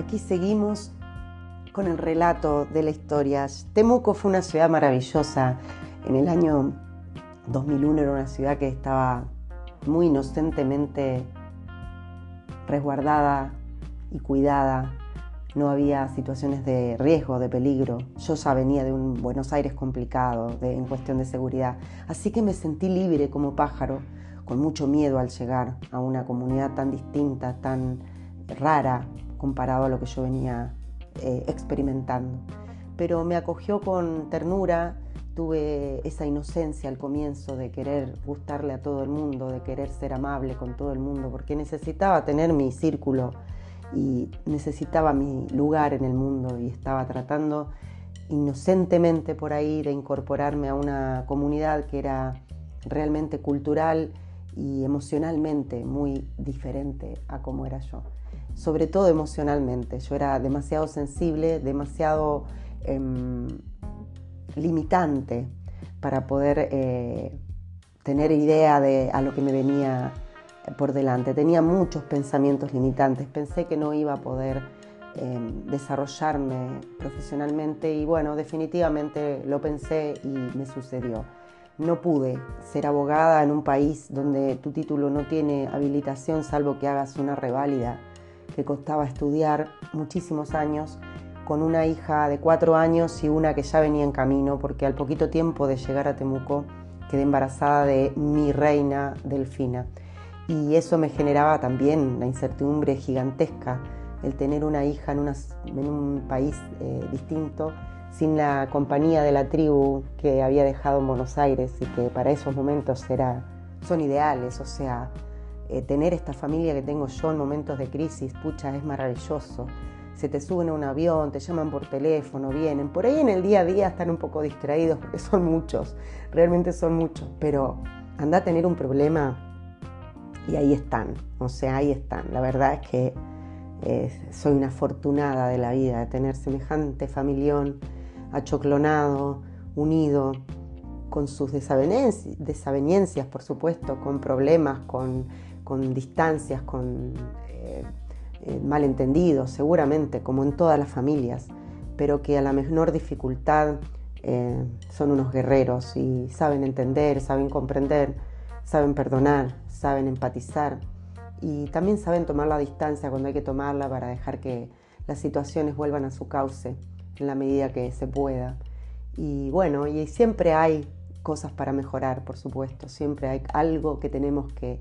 aquí seguimos con el relato de la historia. Temuco fue una ciudad maravillosa. En el año 2001 era una ciudad que estaba muy inocentemente resguardada y cuidada. No había situaciones de riesgo, de peligro. Yo ya venía de un Buenos Aires complicado en cuestión de seguridad. Así que me sentí libre como pájaro, con mucho miedo al llegar a una comunidad tan distinta, tan rara, comparado a lo que yo venía eh, experimentando. Pero me acogió con ternura, tuve esa inocencia al comienzo de querer gustarle a todo el mundo, de querer ser amable con todo el mundo, porque necesitaba tener mi círculo y necesitaba mi lugar en el mundo y estaba tratando inocentemente por ahí de incorporarme a una comunidad que era realmente cultural y emocionalmente muy diferente a como era yo sobre todo emocionalmente. Yo era demasiado sensible, demasiado em, limitante para poder eh, tener idea de a lo que me venía por delante. Tenía muchos pensamientos limitantes. Pensé que no iba a poder em, desarrollarme profesionalmente y bueno, definitivamente lo pensé y me sucedió. No pude ser abogada en un país donde tu título no tiene habilitación salvo que hagas una reválida que costaba estudiar muchísimos años, con una hija de cuatro años y una que ya venía en camino, porque al poquito tiempo de llegar a Temuco quedé embarazada de mi reina Delfina. Y eso me generaba también la incertidumbre gigantesca, el tener una hija en, un país eh, distinto, sin la compañía de la tribu que había dejado en Buenos Aires y que para esos momentos era, son ideales, o sea, eh, tener esta familia que tengo yo en momentos de crisis, pucha, es maravilloso. Se te suben a un avión, te llaman por teléfono, vienen. Por ahí en el día a día están un poco distraídos porque son muchos, realmente son muchos. Pero anda a tener un problema y ahí están, o sea, ahí están. La verdad es que eh, soy una afortunada de la vida de tener semejante familión, achoclonado, unido, con sus desavenencias, por supuesto, con problemas, con con distancias, con eh, eh, malentendidos, seguramente, como en todas las familias, pero que a la menor dificultad eh, son unos guerreros y saben entender, saben comprender, saben perdonar, saben empatizar y también saben tomar la distancia cuando hay que tomarla para dejar que las situaciones vuelvan a su cauce en la medida que se pueda. Y bueno, y siempre hay cosas para mejorar, por supuesto, siempre hay algo que tenemos que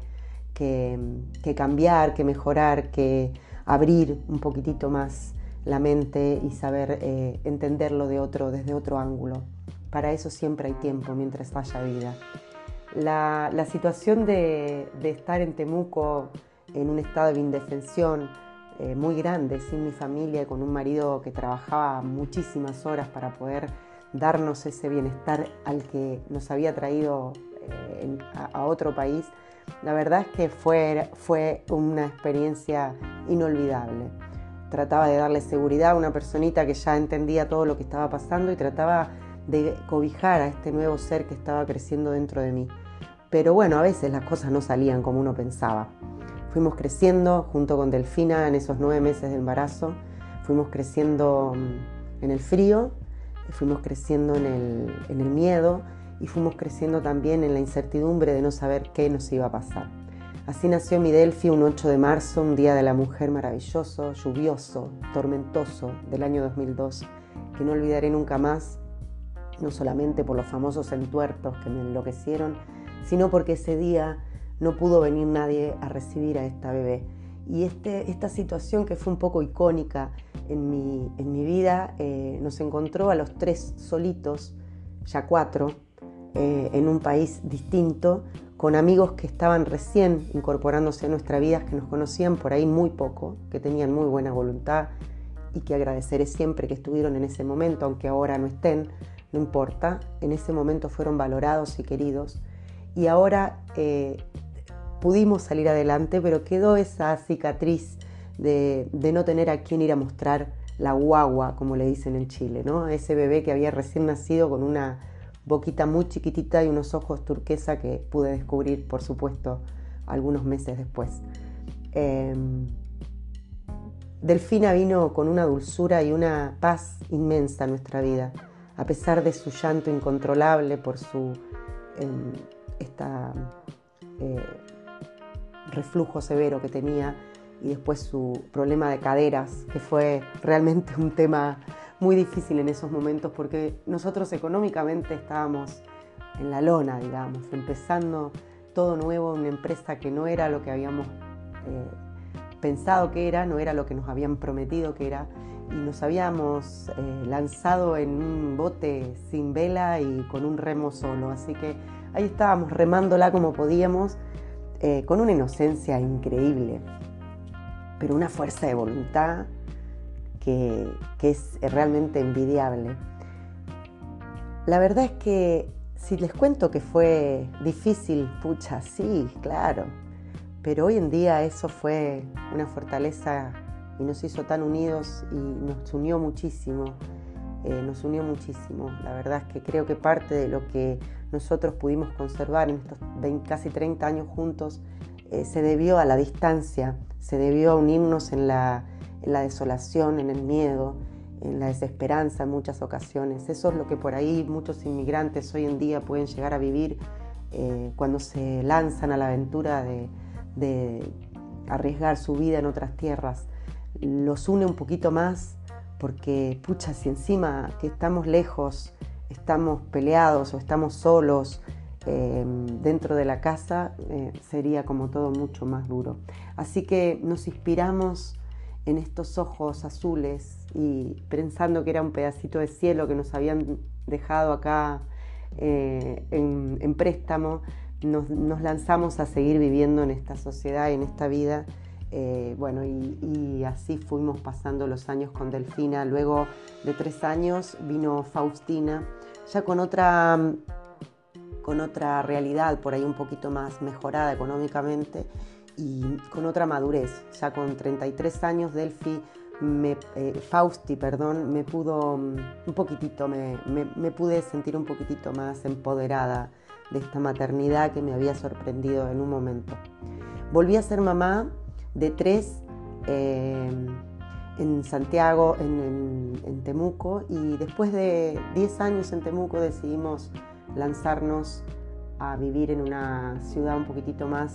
que, cambiar, que mejorar, que abrir un poquitito más la mente y saber eh, entenderlo de otro, desde otro ángulo. Para eso siempre hay tiempo mientras haya vida. La, situación de, estar en Temuco en un estado de indefensión eh, muy grande, sin mi familia, con un marido que trabajaba muchísimas horas para poder darnos ese bienestar al que nos había traído eh, a otro país, la verdad es que fue, fue una experiencia inolvidable. Trataba de darle seguridad a una personita que ya entendía todo lo que estaba pasando y trataba de cobijar a este nuevo ser que estaba creciendo dentro de mí. Pero bueno, a veces las cosas no salían como uno pensaba. Fuimos creciendo junto con Delfina en esos nueve meses de embarazo, fuimos creciendo mm, en el frío, fuimos creciendo en el, miedo y fuimos creciendo también en la incertidumbre de no saber qué nos iba a pasar. Así nació mi Delphi un 8 de marzo, un día de la mujer maravilloso, lluvioso, tormentoso del año 2002, que no olvidaré nunca más, no solamente por los famosos entuertos que me enloquecieron, sino porque ese día no pudo venir nadie a recibir a esta bebé. Y este, esta situación que fue un poco icónica en mi, en mi vida eh, nos encontró a los tres solitos, ya cuatro, eh, en un país distinto, con amigos que estaban recién incorporándose a nuestra vida, que nos conocían por ahí muy poco, que tenían muy buena voluntad y que agradeceré siempre que estuvieron en ese momento, aunque ahora no estén, no importa, en ese momento fueron valorados y queridos. Y ahora eh, pudimos salir adelante, pero quedó esa cicatriz de, no tener a quién ir a mostrar la guagua, como le dicen en Chile, ¿no? Ese bebé que había recién nacido con una boquita muy chiquitita y unos ojos turquesa que pude descubrir, por supuesto, algunos meses después. Em, Delfina vino con una dulzura y una paz inmensa a nuestra vida, a pesar de su llanto incontrolable por su em, eh, reflujo severo que tenía y después su problema de caderas, que fue realmente un tema muy difícil en esos momentos porque nosotros económicamente estábamos en la lona, digamos, empezando todo nuevo, una empresa que no era lo que habíamos eh, pensado que era, no era lo que nos habían prometido que era, y nos habíamos eh, lanzado en un bote sin vela y con un remo solo. Así que ahí estábamos remándola como podíamos, eh, con una inocencia increíble, pero una fuerza de voluntad que, es realmente envidiable. La verdad es que si les cuento que fue difícil, pucha, sí, claro pero hoy en día eso fue una fortaleza y nos hizo tan unidos y nos unió muchísimo, eh, nos unió muchísimo. La verdad es que creo que parte de lo que nosotros pudimos conservar en estos casi 30 años juntos eh, se debió a la distancia, se debió a unirnos en la, desolación, en el miedo, en la desesperanza en muchas ocasiones. Eso es lo que por ahí muchos inmigrantes hoy en día pueden llegar a vivir eh, cuando se lanzan a la aventura de de arriesgar su vida en otras tierras, los une un poquito más porque, pucha, si encima que estamos lejos, estamos peleados o estamos solos em, dentro de la casa, eh, sería como todo mucho más duro. Así que nos inspiramos en estos ojos azules y pensando que era un pedacito de cielo que nos habían dejado acá eh, en préstamo, nos, lanzamos a seguir viviendo en esta sociedad, en esta vida. Eh, bueno, y, así fuimos pasando los años con Delfina. Luego de tres años vino Faustina, ya con otra, con otra realidad, por ahí un poquito más mejorada económicamente y con otra madurez. Ya con 33 años, Delfi, me, eh, Fausti, perdón, me pudo un poquitito, me, me pude sentir un poquitito más empoderada de esta maternidad que me había sorprendido en un momento. Volví a ser mamá de tres eh, en Santiago, en, Temuco, y después de 10 años en Temuco decidimos lanzarnos a vivir en una ciudad un poquitito más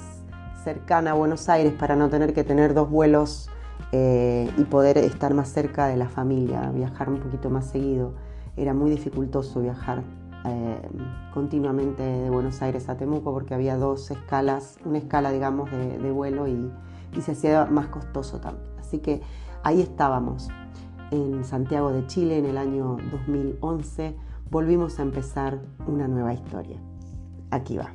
cercana a Buenos Aires para no tener que tener dos vuelos eh, y poder estar más cerca de la familia, viajar un poquito más seguido. Era muy dificultoso viajar eh, continuamente de Buenos Aires a Temuco porque había dos escalas, una escala digamos de, vuelo y, y, se hacía más costoso también. Así que ahí estábamos en Santiago de Chile en el año 2011, volvimos a empezar una nueva historia. Aquí va.